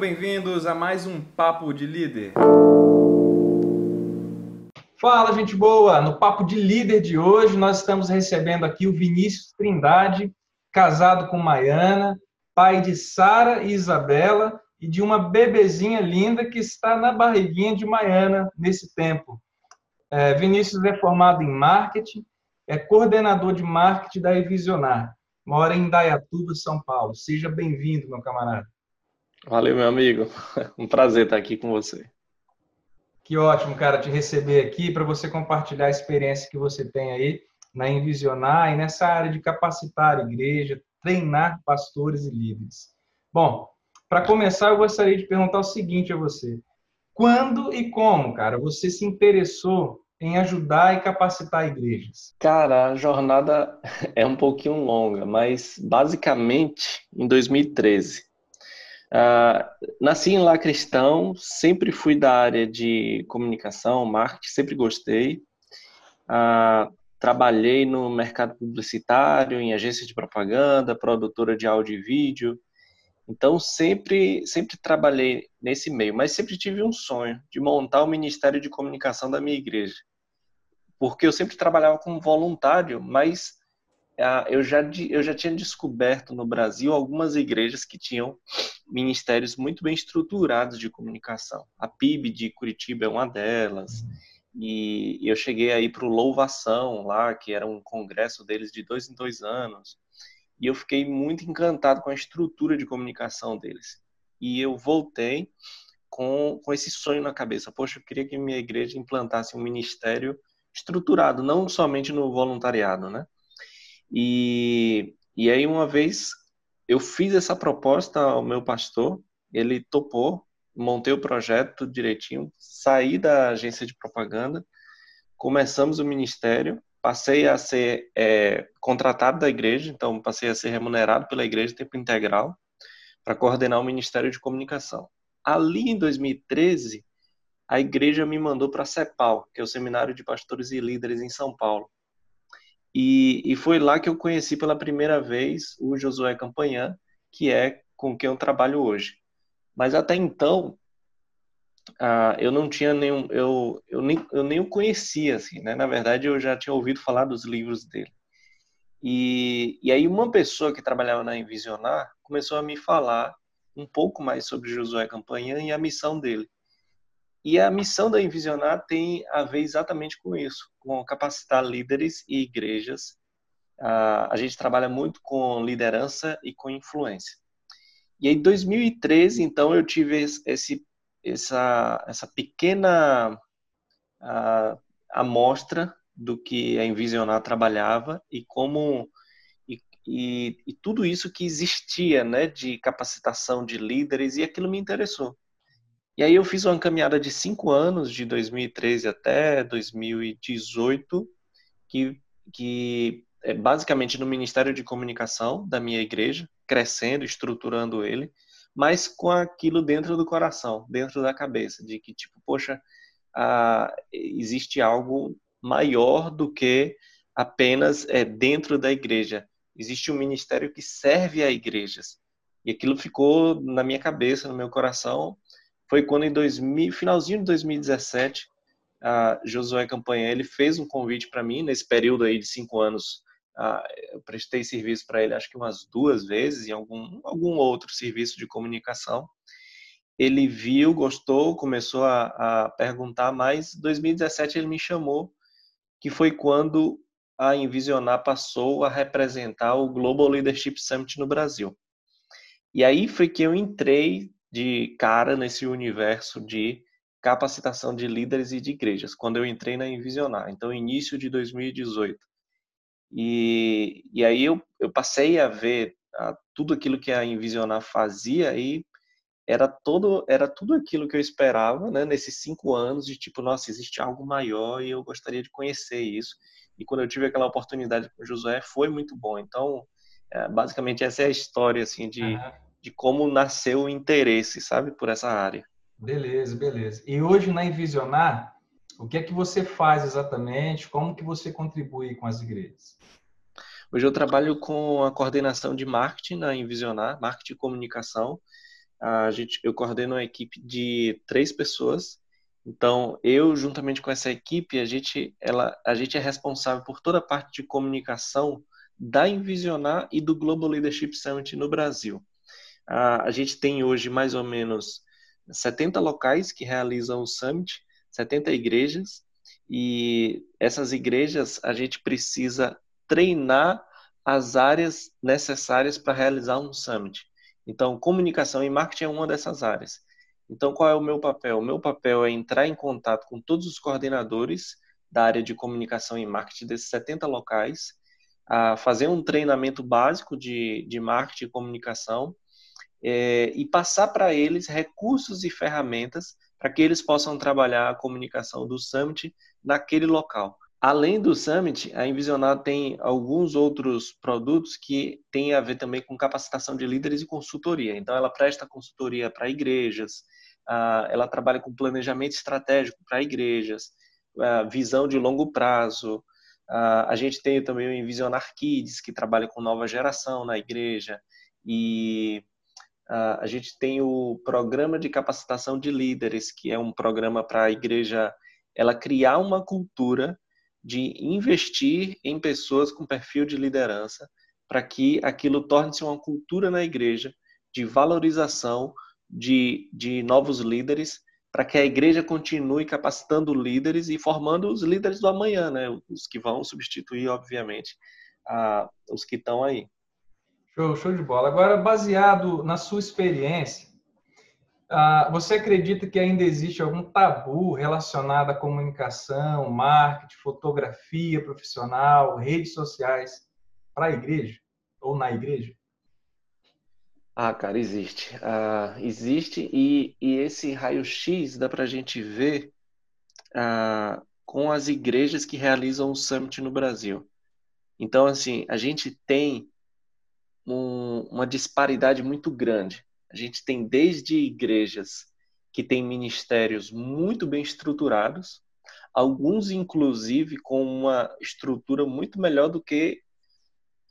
bem-vindos a mais um Papo de Líder. Fala, gente boa! No Papo de Líder de hoje, nós estamos recebendo aqui o Vinícius Trindade, casado com Maiana, pai de Sara e Isabela e de uma bebezinha linda que está na barriguinha de Maiana nesse tempo. É, Vinícius é formado em marketing, é coordenador de marketing da Evisionar, mora em Dayatuba, São Paulo. Seja bem-vindo, meu camarada. Valeu, meu amigo. Um prazer estar aqui com você. Que ótimo, cara, te receber aqui para você compartilhar a experiência que você tem aí na Envisionar e nessa área de capacitar a igreja, treinar pastores e líderes. Bom, para começar, eu gostaria de perguntar o seguinte a você: quando e como, cara, você se interessou em ajudar e capacitar igrejas? Cara, a jornada é um pouquinho longa, mas basicamente em 2013. Uh, nasci em lá cristão, sempre fui da área de comunicação, marketing, sempre gostei. Uh, trabalhei no mercado publicitário, em agência de propaganda, produtora de áudio e vídeo. Então sempre sempre trabalhei nesse meio, mas sempre tive um sonho de montar o ministério de comunicação da minha igreja. Porque eu sempre trabalhava como voluntário, mas eu já, eu já tinha descoberto no Brasil algumas igrejas que tinham ministérios muito bem estruturados de comunicação. A PIB de Curitiba é uma delas. E eu cheguei aí para o Louvação lá, que era um congresso deles de dois em dois anos. E eu fiquei muito encantado com a estrutura de comunicação deles. E eu voltei com, com esse sonho na cabeça. Poxa, eu queria que minha igreja implantasse um ministério estruturado, não somente no voluntariado, né? E, e aí, uma vez, eu fiz essa proposta ao meu pastor, ele topou, montei o projeto direitinho, saí da agência de propaganda, começamos o ministério, passei a ser é, contratado da igreja, então passei a ser remunerado pela igreja tempo integral para coordenar o ministério de comunicação. Ali em 2013, a igreja me mandou para a CEPAL, que é o Seminário de Pastores e Líderes em São Paulo. E, e foi lá que eu conheci pela primeira vez o Josué Campanhã, que é com quem eu trabalho hoje. Mas até então, ah, eu não tinha nenhum, eu, eu, nem, eu nem o conhecia, assim, né? Na verdade, eu já tinha ouvido falar dos livros dele. E, e aí uma pessoa que trabalhava na Envisionar começou a me falar um pouco mais sobre Josué Campanhã e a missão dele. E a missão da Envisionar tem a ver exatamente com isso, com capacitar líderes e igrejas. A gente trabalha muito com liderança e com influência. E em 2013, então, eu tive esse, essa, essa pequena amostra do que a Envisionar trabalhava e como e, e, e, tudo isso que existia, né, de capacitação de líderes e aquilo me interessou. E aí eu fiz uma caminhada de cinco anos, de 2013 até 2018, que, que é basicamente no Ministério de Comunicação da minha igreja, crescendo, estruturando ele, mas com aquilo dentro do coração, dentro da cabeça, de que, tipo, poxa, ah, existe algo maior do que apenas é, dentro da igreja. Existe um ministério que serve a igrejas. E aquilo ficou na minha cabeça, no meu coração, foi quando em 2000, finalzinho de 2017, a Josué Campanha ele fez um convite para mim nesse período aí de cinco anos. eu prestei serviço para ele acho que umas duas vezes em algum algum outro serviço de comunicação. Ele viu, gostou, começou a, a perguntar mais. Em 2017 ele me chamou, que foi quando a Envisionar passou a representar o Global Leadership Summit no Brasil. E aí foi que eu entrei de cara nesse universo de capacitação de líderes e de igrejas, quando eu entrei na Envisionar, então início de 2018. E, e aí eu, eu passei a ver a, tudo aquilo que a Envisionar fazia e era todo era tudo aquilo que eu esperava, né, nesses cinco anos de tipo, nossa, existe algo maior e eu gostaria de conhecer isso. E quando eu tive aquela oportunidade com o Josué, foi muito bom. Então, é, basicamente essa é a história assim de uhum de como nasceu o interesse, sabe, por essa área. Beleza, beleza. E hoje na Envisionar, o que é que você faz exatamente? Como que você contribui com as igrejas? Hoje eu trabalho com a coordenação de marketing na Envisionar, marketing e comunicação. a gente, eu coordeno uma equipe de três pessoas. Então, eu, juntamente com essa equipe, a gente, ela, a gente é responsável por toda a parte de comunicação da Envisionar e do Global Leadership Summit no Brasil. A, gente tem hoje mais ou menos 70 locais que realizam o Summit, 70 igrejas, e essas igrejas a gente precisa treinar as áreas necessárias para realizar um Summit. Então, comunicação e marketing é uma dessas áreas. Então, qual é o meu papel? O meu papel é entrar em contato com todos os coordenadores da área de comunicação e marketing desses 70 locais a fazer um treinamento básico de, de marketing e comunicação é, e passar para eles recursos e ferramentas para que eles possam trabalhar a comunicação do Summit naquele local. Além do Summit, a Envisionar tem alguns outros produtos que têm a ver também com capacitação de líderes e consultoria. Então, ela presta consultoria para igrejas, ela trabalha com planejamento estratégico para igrejas, visão de longo prazo, a gente tem também o Envisionar Kids, que trabalha com nova geração na igreja, e a gente tem o programa de capacitação de líderes, que é um programa para a igreja ela criar uma cultura de investir em pessoas com perfil de liderança, para que aquilo torne-se uma cultura na igreja de valorização de, de novos líderes para que a igreja continue capacitando líderes e formando os líderes do amanhã, né? Os que vão substituir, obviamente, a, os que estão aí. Show, show de bola. Agora, baseado na sua experiência, uh, você acredita que ainda existe algum tabu relacionado à comunicação, marketing, fotografia profissional, redes sociais para a igreja ou na igreja? Ah, cara, existe. Ah, existe e, e esse raio-x dá para a gente ver ah, com as igrejas que realizam o Summit no Brasil. Então, assim, a gente tem um, uma disparidade muito grande. A gente tem desde igrejas que têm ministérios muito bem estruturados, alguns, inclusive, com uma estrutura muito melhor do que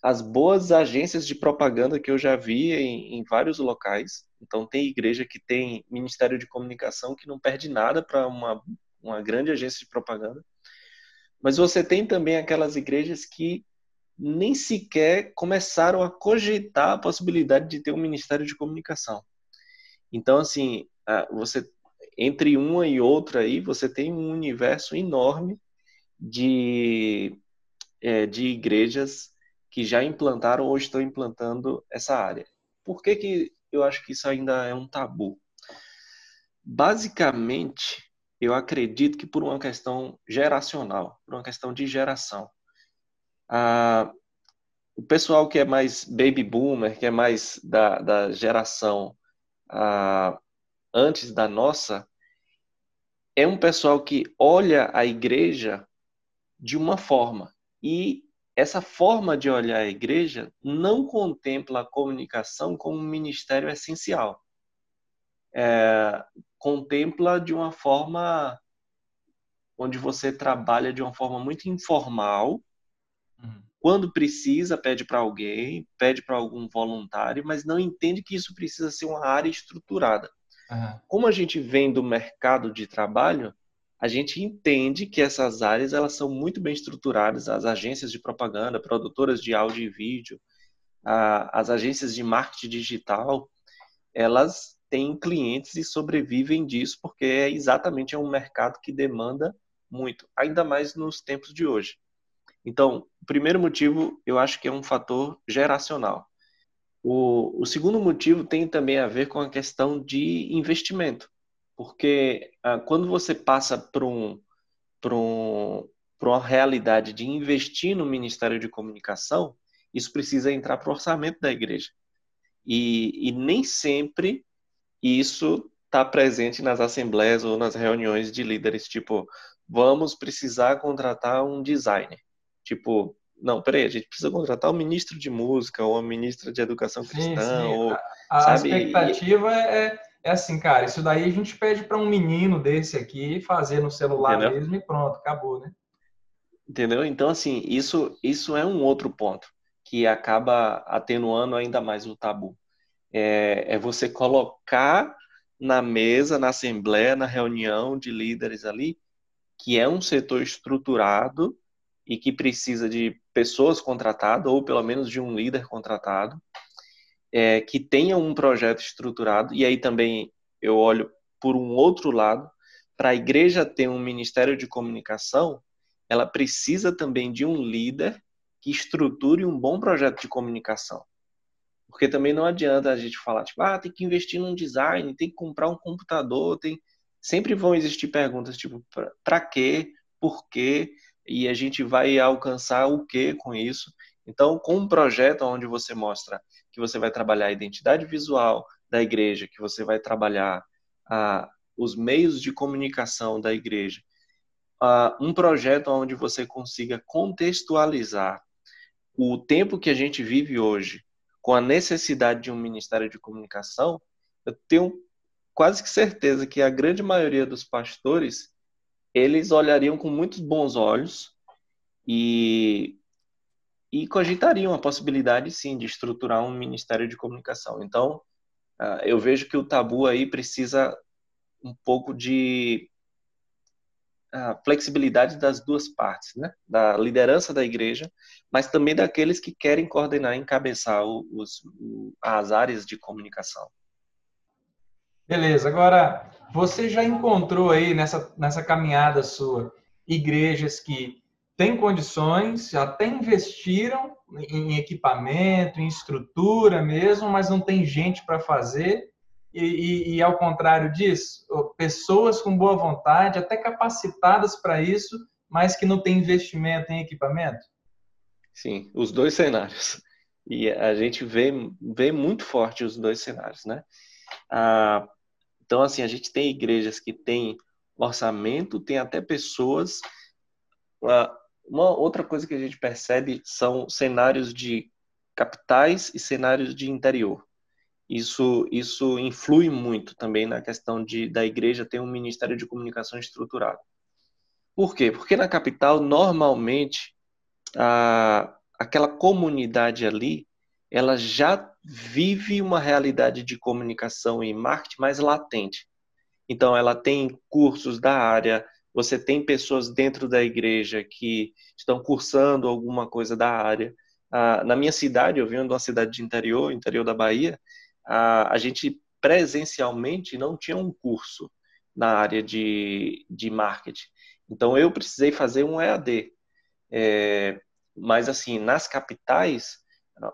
as boas agências de propaganda que eu já vi em, em, vários locais. Então, tem igreja que tem ministério de comunicação que não perde nada para uma, uma grande agência de propaganda. Mas você tem também aquelas igrejas que nem sequer começaram a cogitar a possibilidade de ter um ministério de comunicação. Então, assim, você entre uma e outra aí, você tem um universo enorme de, é, de igrejas que já implantaram ou estão implantando essa área. Por que, que eu acho que isso ainda é um tabu? Basicamente, eu acredito que por uma questão geracional, por uma questão de geração. O pessoal que é mais baby boomer, que é mais da, da geração antes da nossa, é um pessoal que olha a igreja de uma forma e essa forma de olhar a igreja não contempla a comunicação como um ministério essencial. É, contempla de uma forma onde você trabalha de uma forma muito informal. Quando precisa, pede para alguém, pede para algum voluntário, mas não entende que isso precisa ser uma área estruturada. Uhum. Como a gente vem do mercado de trabalho, a gente entende que essas áreas elas são muito bem estruturadas, as agências de propaganda, produtoras de áudio e vídeo, a, as agências de marketing digital, elas têm clientes e sobrevivem disso porque é exatamente é um mercado que demanda muito, ainda mais nos tempos de hoje. Então, o primeiro motivo eu acho que é um fator geracional. O, o segundo motivo tem também a ver com a questão de investimento. Porque ah, quando você passa para um, um, uma realidade de investir no Ministério de Comunicação, isso precisa entrar para o orçamento da igreja. E, e nem sempre isso está presente nas assembleias ou nas reuniões de líderes, tipo, vamos precisar contratar um designer. Tipo, não, peraí, a gente precisa contratar um ministro de música ou uma ministra de educação cristã. Sim, sim. Ou, a, a expectativa é, é assim, cara, isso daí a gente pede para um menino desse aqui fazer no celular Entendeu? mesmo e pronto, acabou, né? Entendeu? Então, assim, isso, isso é um outro ponto que acaba atenuando ainda mais o tabu. é, é você colocar na mesa, na assembleia, na reunião de líderes ali, que é um setor estruturado e que precisa de pessoas contratadas, ou pelo menos de um líder contratado, é, que tenha um projeto estruturado, e aí também eu olho por um outro lado, para a igreja ter um ministério de comunicação, ela precisa também de um líder que estruture um bom projeto de comunicação. Porque também não adianta a gente falar, tipo, ah, tem que investir num design, tem que comprar um computador, tem. Sempre vão existir perguntas, tipo, para quê? Por quê? E a gente vai alcançar o quê com isso? Então, com um projeto onde você mostra que você vai trabalhar a identidade visual da igreja, que você vai trabalhar ah, os meios de comunicação da igreja, ah, um projeto onde você consiga contextualizar o tempo que a gente vive hoje com a necessidade de um ministério de comunicação, eu tenho quase que certeza que a grande maioria dos pastores eles olhariam com muitos bons olhos e e cogitariam a possibilidade, sim, de estruturar um ministério de comunicação. Então, ah, eu vejo que o tabu aí precisa um pouco de ah, flexibilidade das duas partes, né? Da liderança da igreja, mas também daqueles que querem coordenar e encabeçar os, as áreas de comunicação. Beleza. Agora, você já encontrou aí nessa, nessa caminhada sua igrejas que têm condições, até investiram em equipamento, em estrutura mesmo, mas não tem gente para fazer. E, e, e, ao contrário disso, pessoas com boa vontade, até capacitadas para isso, mas que não têm investimento em equipamento? Sim, os dois cenários. E a gente vê, vê muito forte os dois cenários, né? Ah, então, assim, a gente tem igrejas que têm orçamento, tem até pessoas. Ah, uma outra coisa que a gente percebe são cenários de capitais e cenários de interior. Isso, isso influi muito também na questão de da igreja ter um ministério de comunicação estruturado. Por quê? Porque na capital, normalmente, a, aquela comunidade ali, ela já vive uma realidade de comunicação e marketing mais latente. Então, ela tem cursos da área, você tem pessoas dentro da igreja que estão cursando alguma coisa da área. Ah, na minha cidade, eu venho de uma cidade de interior, interior da Bahia, ah, a gente presencialmente não tinha um curso na área de, de marketing. Então, eu precisei fazer um EAD. É, mas, assim, nas capitais,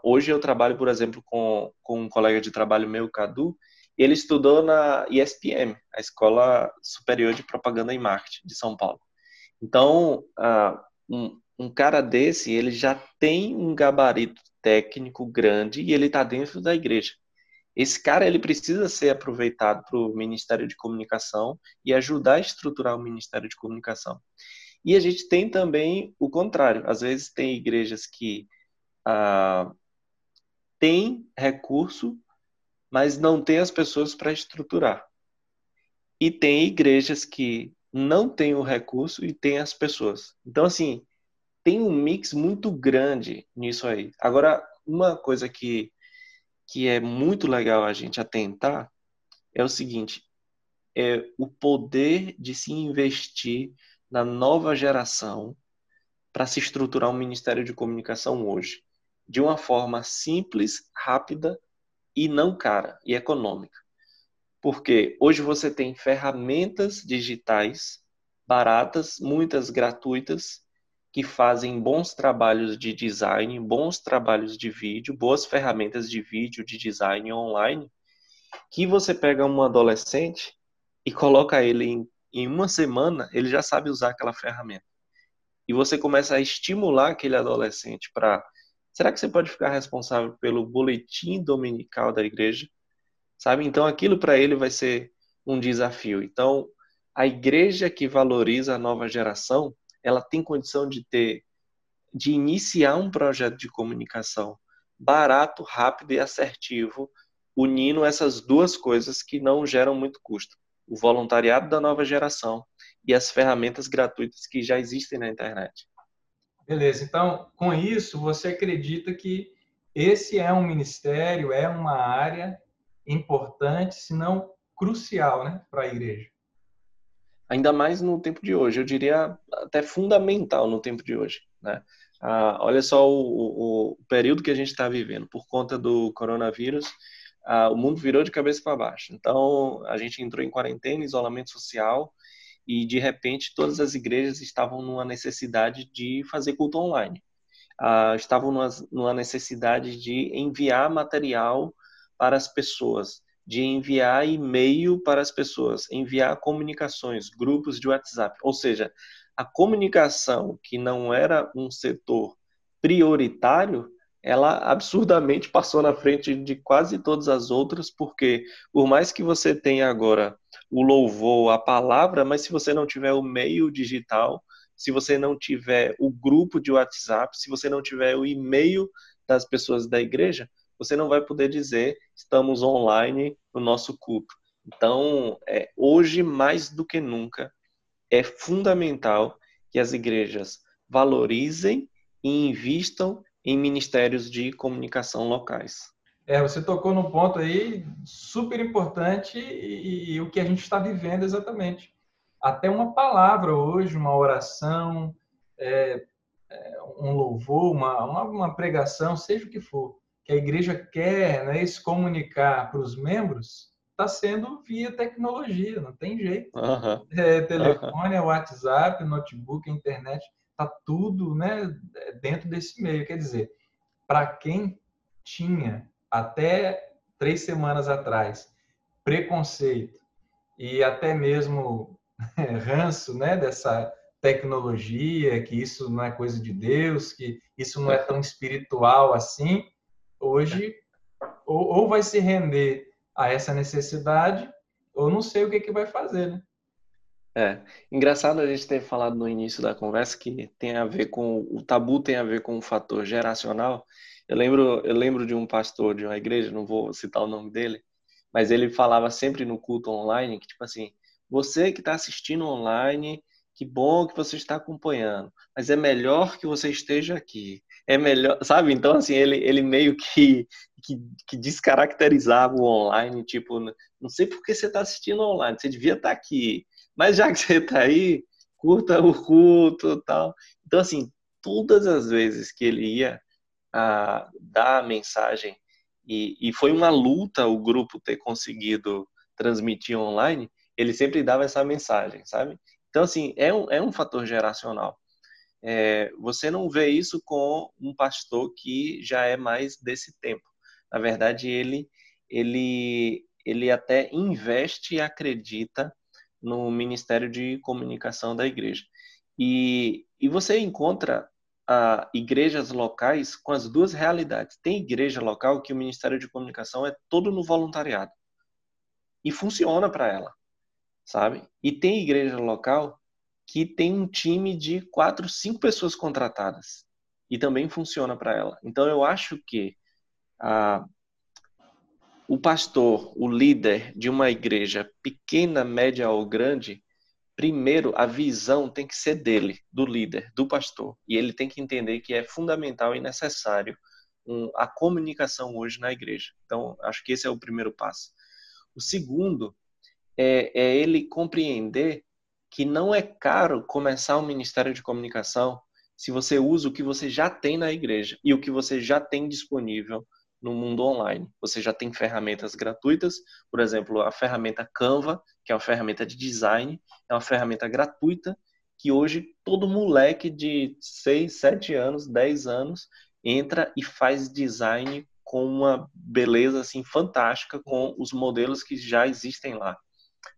hoje eu trabalho, por exemplo, com, com um colega de trabalho meu, Cadu, ele estudou na ESPM, a Escola Superior de Propaganda e Marketing de São Paulo. Então, uh, um, um, cara desse, ele já tem um gabarito técnico grande e ele está dentro da igreja. Esse cara, ele precisa ser aproveitado para o Ministério de Comunicação e ajudar a estruturar o Ministério de Comunicação. E a gente tem também o contrário. Às vezes tem igrejas que ah, têm recurso mas não tem as pessoas para estruturar. E tem igrejas que não têm o recurso e têm as pessoas. Então, assim, tem um mix muito grande nisso aí. Agora, uma coisa que, que é muito legal a gente atentar é o seguinte: é o poder de se investir na nova geração para se estruturar um ministério de comunicação hoje, de uma forma simples, rápida e não cara e econômica. Porque hoje você tem ferramentas digitais baratas, muitas gratuitas, que fazem bons trabalhos de design, bons trabalhos de vídeo, boas ferramentas de vídeo, de design online, que você pega um adolescente e coloca ele em, em uma semana, ele já sabe usar aquela ferramenta. E você começa a estimular aquele adolescente para Será que você pode ficar responsável pelo boletim dominical da igreja? Sabe? Então aquilo para ele vai ser um desafio. Então, a igreja que valoriza a nova geração, ela tem condição de ter de iniciar um projeto de comunicação barato, rápido e assertivo, unindo essas duas coisas que não geram muito custo: o voluntariado da nova geração e as ferramentas gratuitas que já existem na internet. Beleza. Então, com isso, você acredita que esse é um ministério, é uma área importante, se não crucial, né, para a igreja. Ainda mais no tempo de hoje, eu diria até fundamental no tempo de hoje, né? Ah, olha só o, o, período que a gente está vivendo por conta do coronavírus, ah, o mundo virou de cabeça para baixo. Então a gente entrou em quarentena, isolamento social e de repente todas as igrejas estavam numa necessidade de fazer culto online. Ah, estavam numa, numa necessidade de enviar material para as pessoas, de enviar e-mail para as pessoas, enviar comunicações, grupos de WhatsApp. Ou seja, a comunicação, que não era um setor prioritário, ela absurdamente passou na frente de quase todas as outras, porque por mais que você tenha agora o louvor, a palavra, mas se você não tiver o meio digital, se você não tiver o grupo de WhatsApp, se você não tiver o e-mail das pessoas da igreja, você não vai poder dizer estamos online no nosso culto. Então, é, hoje mais do que nunca, é fundamental que as igrejas valorizem e invistam em ministérios de comunicação locais. É, você tocou num ponto aí super importante e, e o que a gente está vivendo exatamente. Até uma palavra hoje, uma oração, é, é, um louvor, uma, uma, uma, pregação, seja o que for, que a igreja quer né, se comunicar para os membros, está sendo via tecnologia, não tem jeito. Uhum. É, telefone, uhum. WhatsApp, notebook, internet, está tudo né, dentro desse meio. Quer dizer, para quem tinha até três semanas atrás preconceito e até mesmo ranço né, dessa tecnologia, que isso não é coisa de Deus, que isso não é tão espiritual assim, hoje ou, ou vai se render a essa necessidade, ou não sei o que, que vai fazer, né? É, engraçado a gente ter falado no início da conversa que tem a ver com o tabu tem a ver com o fator geracional. Eu lembro, eu lembro de um pastor de uma igreja, não vou citar o nome dele, mas ele falava sempre no culto online que tipo assim, você que está assistindo online, que bom que você está acompanhando, mas é melhor que você esteja aqui. É melhor, sabe? Então assim, ele ele meio que que, que descaracterizava o online, tipo, não sei por que você está assistindo online, você devia estar tá aqui, mas já que você está aí, curta o culto tal. Então, assim, todas as vezes que ele ia a, dar a mensagem, e, e foi uma luta o grupo ter conseguido transmitir online, ele sempre dava essa mensagem, sabe? Então, assim, é um, é um fator geracional. É, você não vê isso com um pastor que já é mais desse tempo. Na verdade, ele, ele, ele até investe e acredita no Ministério de Comunicação da igreja. E, e você encontra ah, igrejas locais com as duas realidades. Tem igreja local que o Ministério de Comunicação é todo no voluntariado. E funciona para ela, sabe? E tem igreja local que tem um time de quatro, cinco pessoas contratadas. E também funciona para ela. Então eu acho que ah, o pastor, o líder de uma igreja pequena, média ou grande, primeiro a visão tem que ser dele, do líder, do pastor. E ele tem que entender que é fundamental e necessário a comunicação hoje na igreja. Então, acho que esse é o primeiro passo. O segundo é, é ele compreender que não é caro começar um ministério de comunicação se você usa o que você já tem na igreja e o que você já tem disponível no mundo online. Você já tem ferramentas gratuitas, por exemplo, a ferramenta Canva, que é uma ferramenta de design, é uma ferramenta gratuita que hoje todo moleque de 6, 7 anos, 10 anos entra e faz design com uma beleza assim fantástica com os modelos que já existem lá.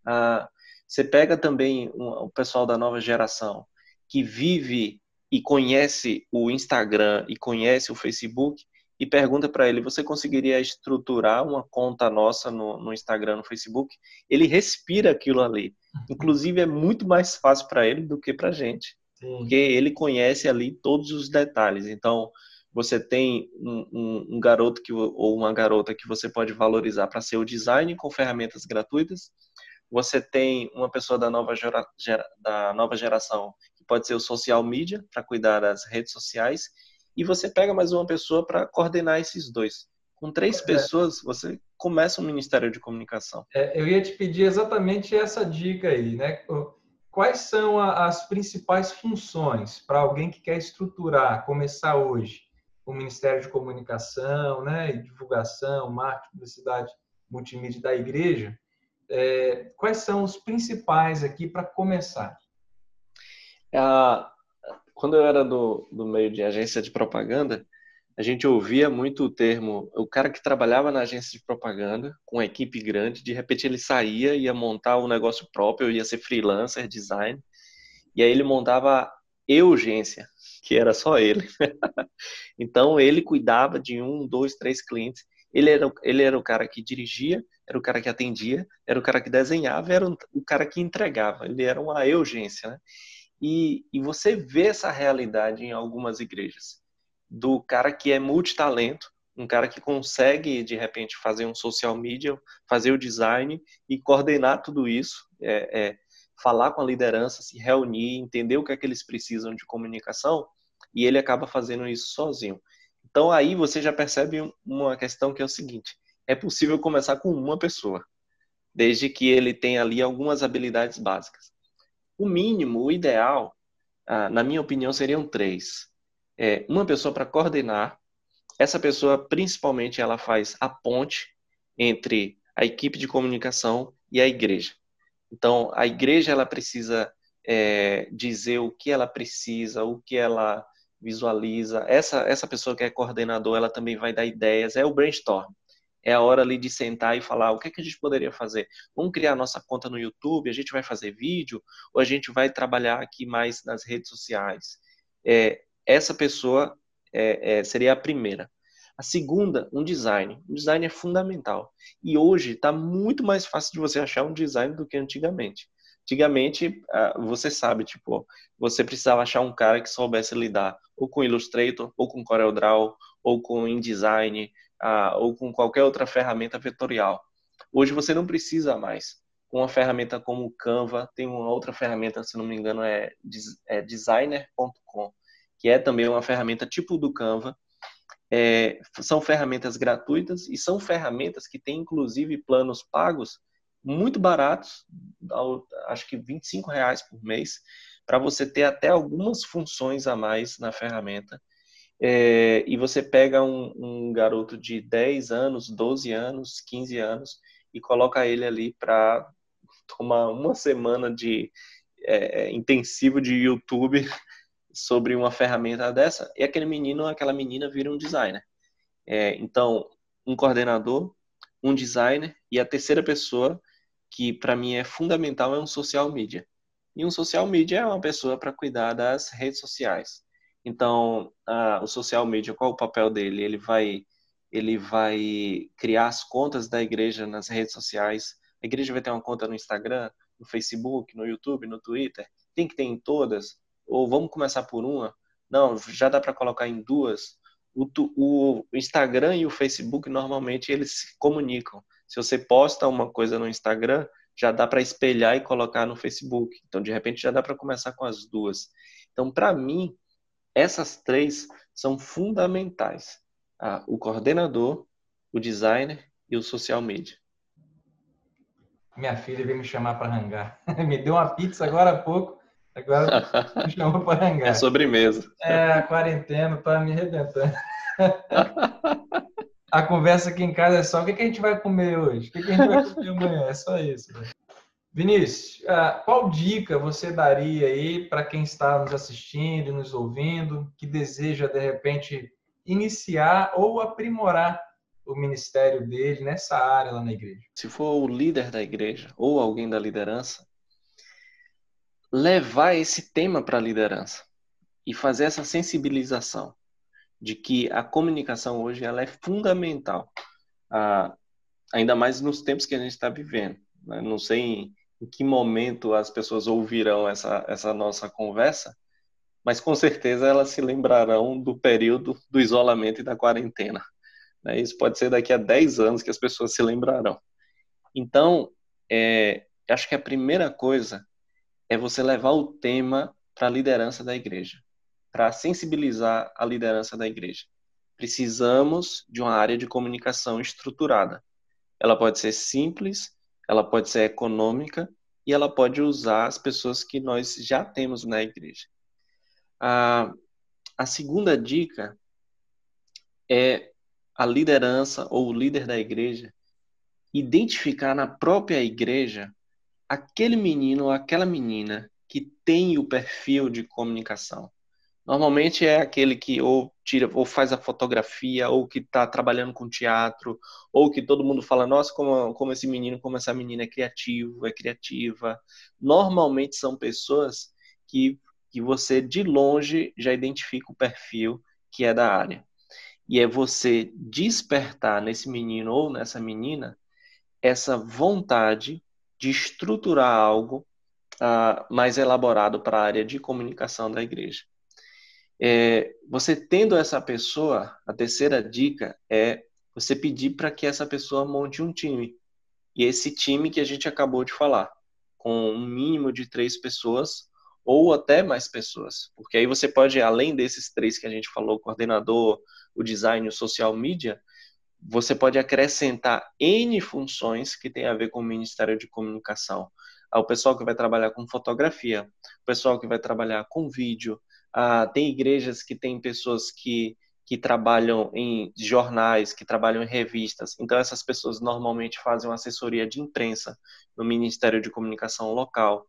Ah, você pega também o pessoal da nova geração que vive e conhece o Instagram e conhece o Facebook e pergunta para ele: você conseguiria estruturar uma conta nossa no, no Instagram, no Facebook? Ele respira aquilo ali. Inclusive, é muito mais fácil para ele do que para a gente, Sim. porque ele conhece ali todos os detalhes. Então, você tem um, um, um garoto que, ou uma garota que você pode valorizar para ser o design com ferramentas gratuitas. Você tem uma pessoa da nova, gera, da nova geração que pode ser o social media para cuidar das redes sociais e você pega mais uma pessoa para coordenar esses dois. Com três é. pessoas, você começa um ministério de comunicação. É, eu ia te pedir exatamente essa dica aí, né? Quais são as principais funções para alguém que quer estruturar, começar hoje o Ministério de Comunicação, né, e divulgação, marketing, publicidade, multimídia da igreja? É, quais são os principais aqui para começar? Ah, quando eu era do, do meio de agência de propaganda, a gente ouvia muito o termo, o cara que trabalhava na agência de propaganda, com uma equipe grande, de repente ele saía, ia montar um negócio próprio, ia ser freelancer, design, e aí ele montava urgência, que era só ele. então ele cuidava de um, dois, três clientes. Ele era, ele era o cara que dirigia, era o cara que atendia, era o cara que desenhava, era o cara que entregava. Ele era uma urgência, né? E, e você vê essa realidade em algumas igrejas do cara que é multitalento, um cara que consegue de repente fazer um social media, fazer o design e coordenar tudo isso, é, é, falar com a liderança, se reunir, entender o que é que eles precisam de comunicação e ele acaba fazendo isso sozinho. Então aí você já percebe uma questão que é o seguinte: é possível começar com uma pessoa, desde que ele tenha ali algumas habilidades básicas. O mínimo, o ideal, ah, na minha opinião, seriam três é, uma pessoa para coordenar. Essa pessoa, principalmente, ela faz a ponte entre a equipe de comunicação e a igreja. Então, a igreja ela precisa é, dizer o que ela precisa, o que ela visualiza. Essa essa pessoa que é coordenador, ela também vai dar ideias. É o brainstorm. É a hora ali de sentar e falar o que, é que a gente poderia fazer. Vamos criar nossa conta no YouTube, a gente vai fazer vídeo ou a gente vai trabalhar aqui mais nas redes sociais. É, essa pessoa é, é, seria a primeira. A segunda, um design. Um design é fundamental. E hoje está muito mais fácil de você achar um design do que antigamente. Antigamente, você sabe, tipo, você precisava achar um cara que soubesse lidar ou com Illustrator, ou com CorelDRAW, ou com InDesign, ou com qualquer outra ferramenta vetorial. Hoje você não precisa mais. Com uma ferramenta como o Canva, tem uma outra ferramenta, se não me engano, é, é designer.com que é também uma ferramenta tipo do Canva. É, são ferramentas gratuitas e são ferramentas que têm inclusive planos pagos muito baratos, acho que 25 reais por mês, para você ter até algumas funções a mais na ferramenta. É, e você pega um, um, garoto de 10 anos, 12 anos, 15 anos e coloca ele ali para tomar uma semana de é, é intensivo de YouTube sobre uma ferramenta dessa, e aquele menino, aquela menina vira um designer. É, então, um coordenador, um designer e a terceira pessoa que para mim é fundamental é um social media. E um social media é uma pessoa para cuidar das redes sociais. Então, a, o social media, qual o papel dele? Ele vai ele vai criar as contas da igreja nas redes sociais. A igreja vai ter uma conta no Instagram, no Facebook, no YouTube, no Twitter. Tem que ter em todas ou vamos começar por uma? Não, já dá para colocar em duas. O, o, Instagram e o Facebook normalmente eles se comunicam. Se você posta uma coisa no Instagram, já dá para espelhar e colocar no Facebook. Então, de repente, já dá para começar com as duas. Então, para mim, essas três são fundamentais: ah, o coordenador, o designer e o social media. Minha filha veio me chamar para rangar. me deu uma pizza agora há pouco. Agora me chamou para hangar. É sobremesa. É, a quarentena tá me arrebentando. a conversa aqui em casa é só o que, a gente vai comer hoje? O que, a gente vai comer amanhã? É só isso. Né? Vinícius, ah, qual dica você daria aí para quem está nos assistindo, nos ouvindo, que deseja de repente iniciar ou aprimorar o ministério dele nessa área lá na igreja? Se for o líder da igreja ou alguém da liderança, levar esse tema para a liderança e fazer essa sensibilização de que a comunicação hoje ela é fundamental, ah, ainda mais nos tempos que a gente está vivendo. Né? Não sei em, em, que momento as pessoas ouvirão essa, essa nossa conversa, mas com certeza elas se lembrarão do período do isolamento e da quarentena. Né? Isso pode ser daqui a 10 anos que as pessoas se lembrarão. Então, é, acho que a primeira coisa é você levar o tema para a liderança da igreja, para sensibilizar a liderança da igreja. Precisamos de uma área de comunicação estruturada. ela pode ser simples, ela pode ser econômica e ela pode usar as pessoas que nós já temos na igreja. A, a segunda dica é a liderança ou o líder da igreja identificar na própria igreja aquele menino ou aquela menina que tem o perfil de comunicação. Normalmente é aquele que ou tira ou faz a fotografia, ou que está trabalhando com teatro, ou que todo mundo fala, nossa, como, como esse menino, como essa menina é criativo, é criativa. Normalmente são pessoas que, que você de longe já identifica o perfil que é da área. E é você despertar nesse menino ou nessa menina essa vontade de estruturar algo uh, mais elaborado para a área de comunicação da igreja. É, você tendo essa pessoa, a terceira dica é você pedir para que essa pessoa monte um time. E esse time que a gente acabou de falar, com um mínimo de três pessoas ou até mais pessoas. Porque aí você pode, além desses três que a gente falou, o coordenador, o design, o social media, você pode acrescentar N funções que tem a ver com o Ministério de Comunicação. O pessoal que vai trabalhar com fotografia, o pessoal que vai trabalhar com vídeo, ah, tem igrejas que têm pessoas que, que trabalham em jornais, que trabalham em revistas. Então, essas pessoas normalmente fazem uma assessoria de imprensa no Ministério de Comunicação local.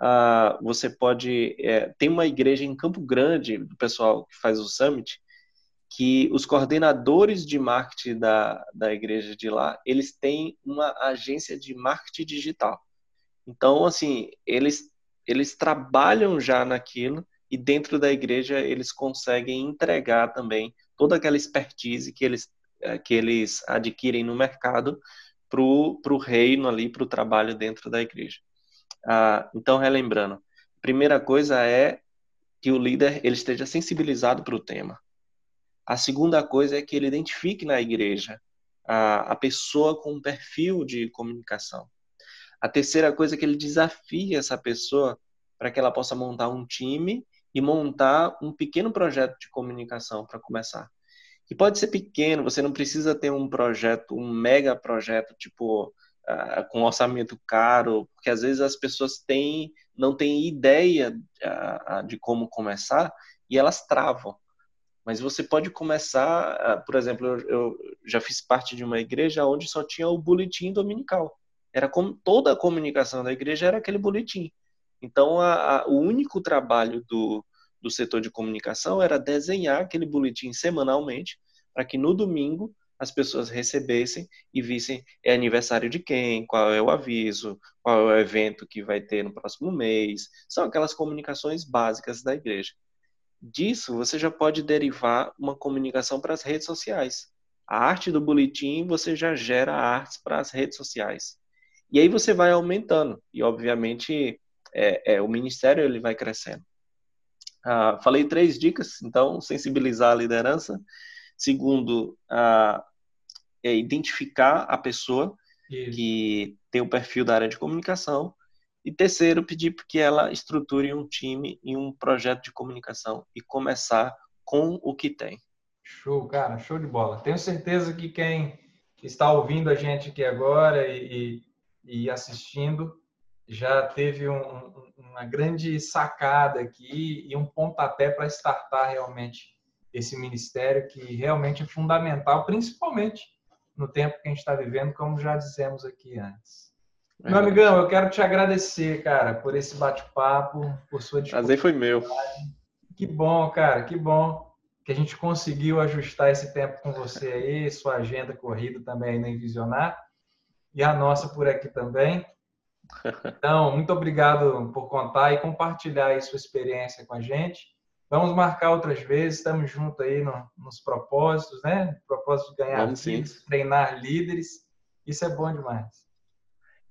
Ah, você pode. É, tem uma igreja em Campo Grande, do pessoal que faz o Summit, que os coordenadores de marketing da, da igreja de lá, eles têm uma agência de marketing digital. Então, assim, eles, eles trabalham já naquilo e dentro da igreja eles conseguem entregar também toda aquela expertise que eles, eh, que eles adquirem no mercado para o reino ali, para o trabalho dentro da igreja. Ah, então, relembrando, primeira coisa é que o líder ele esteja sensibilizado para o tema. A segunda coisa é que ele identifique na igreja a, a pessoa com um perfil de comunicação. A terceira coisa é que ele desafie essa pessoa para que ela possa montar um time e montar um pequeno projeto de comunicação para começar. Que pode ser pequeno, você não precisa ter um projeto, um mega projeto, tipo, uh, com orçamento caro, porque às vezes as pessoas têm, não têm ideia uh, de como começar e elas travam. Mas você pode começar, uh, por exemplo, eu, eu já fiz parte de uma igreja onde só tinha o boletim dominical. Era como toda a comunicação da igreja era aquele boletim. Então, a, a, o único trabalho do, do setor de comunicação era desenhar aquele boletim semanalmente, para que no domingo as pessoas recebessem e vissem é aniversário de quem, qual é o aviso, qual é o evento que vai ter no próximo mês. São aquelas comunicações básicas da igreja. Disso, você já pode derivar uma comunicação para as redes sociais. A arte do boletim, você já gera artes para as redes sociais. E aí você vai aumentando. E, obviamente, é, é, o ministério ele vai crescendo. Ah, falei três dicas, então, sensibilizar a liderança. Segundo, ah, é identificar a pessoa Isso. que tem o perfil da área de comunicação. E terceiro, pedir que ela estruture um time e um projeto de comunicação e começar com o que tem. Show, cara, show de bola. Tenho certeza que quem está ouvindo a gente aqui agora e, e, e assistindo já teve um, uma grande sacada aqui e um pontapé para startar realmente esse ministério que realmente é fundamental, principalmente no tempo que a gente está vivendo, como já dissemos aqui antes. É meu amigão, eu quero te agradecer, cara, por esse bate-papo, por sua disponibilidade. Prazer foi meu. Que bom, cara, que bom que a gente conseguiu ajustar esse tempo com você aí, sua agenda corrida também aí na Visionar, e a nossa por aqui também. Então, muito obrigado por contar e compartilhar aí sua experiência com a gente. Vamos marcar outras vezes, estamos juntos aí no, nos propósitos, né? Propósito de ganhar líderes, treinar líderes. Isso é bom demais.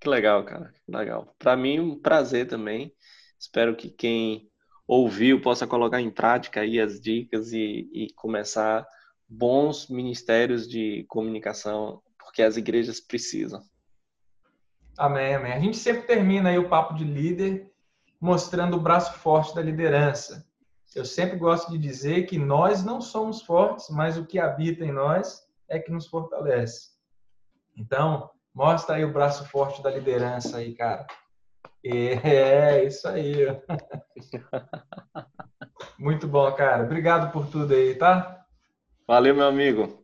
Que legal, cara. Que legal. Para mim, um prazer também. Espero que quem ouviu possa colocar em prática aí as dicas e, e começar bons ministérios de comunicação, porque as igrejas precisam. Amém, amém. A gente sempre termina aí o papo de líder mostrando o braço forte da liderança. Eu sempre gosto de dizer que nós não somos fortes, mas o que habita em nós é que nos fortalece. Então, mostra aí o braço forte da liderança aí, cara. É, isso aí. Muito bom, cara. Obrigado por tudo aí, tá? Valeu, meu amigo.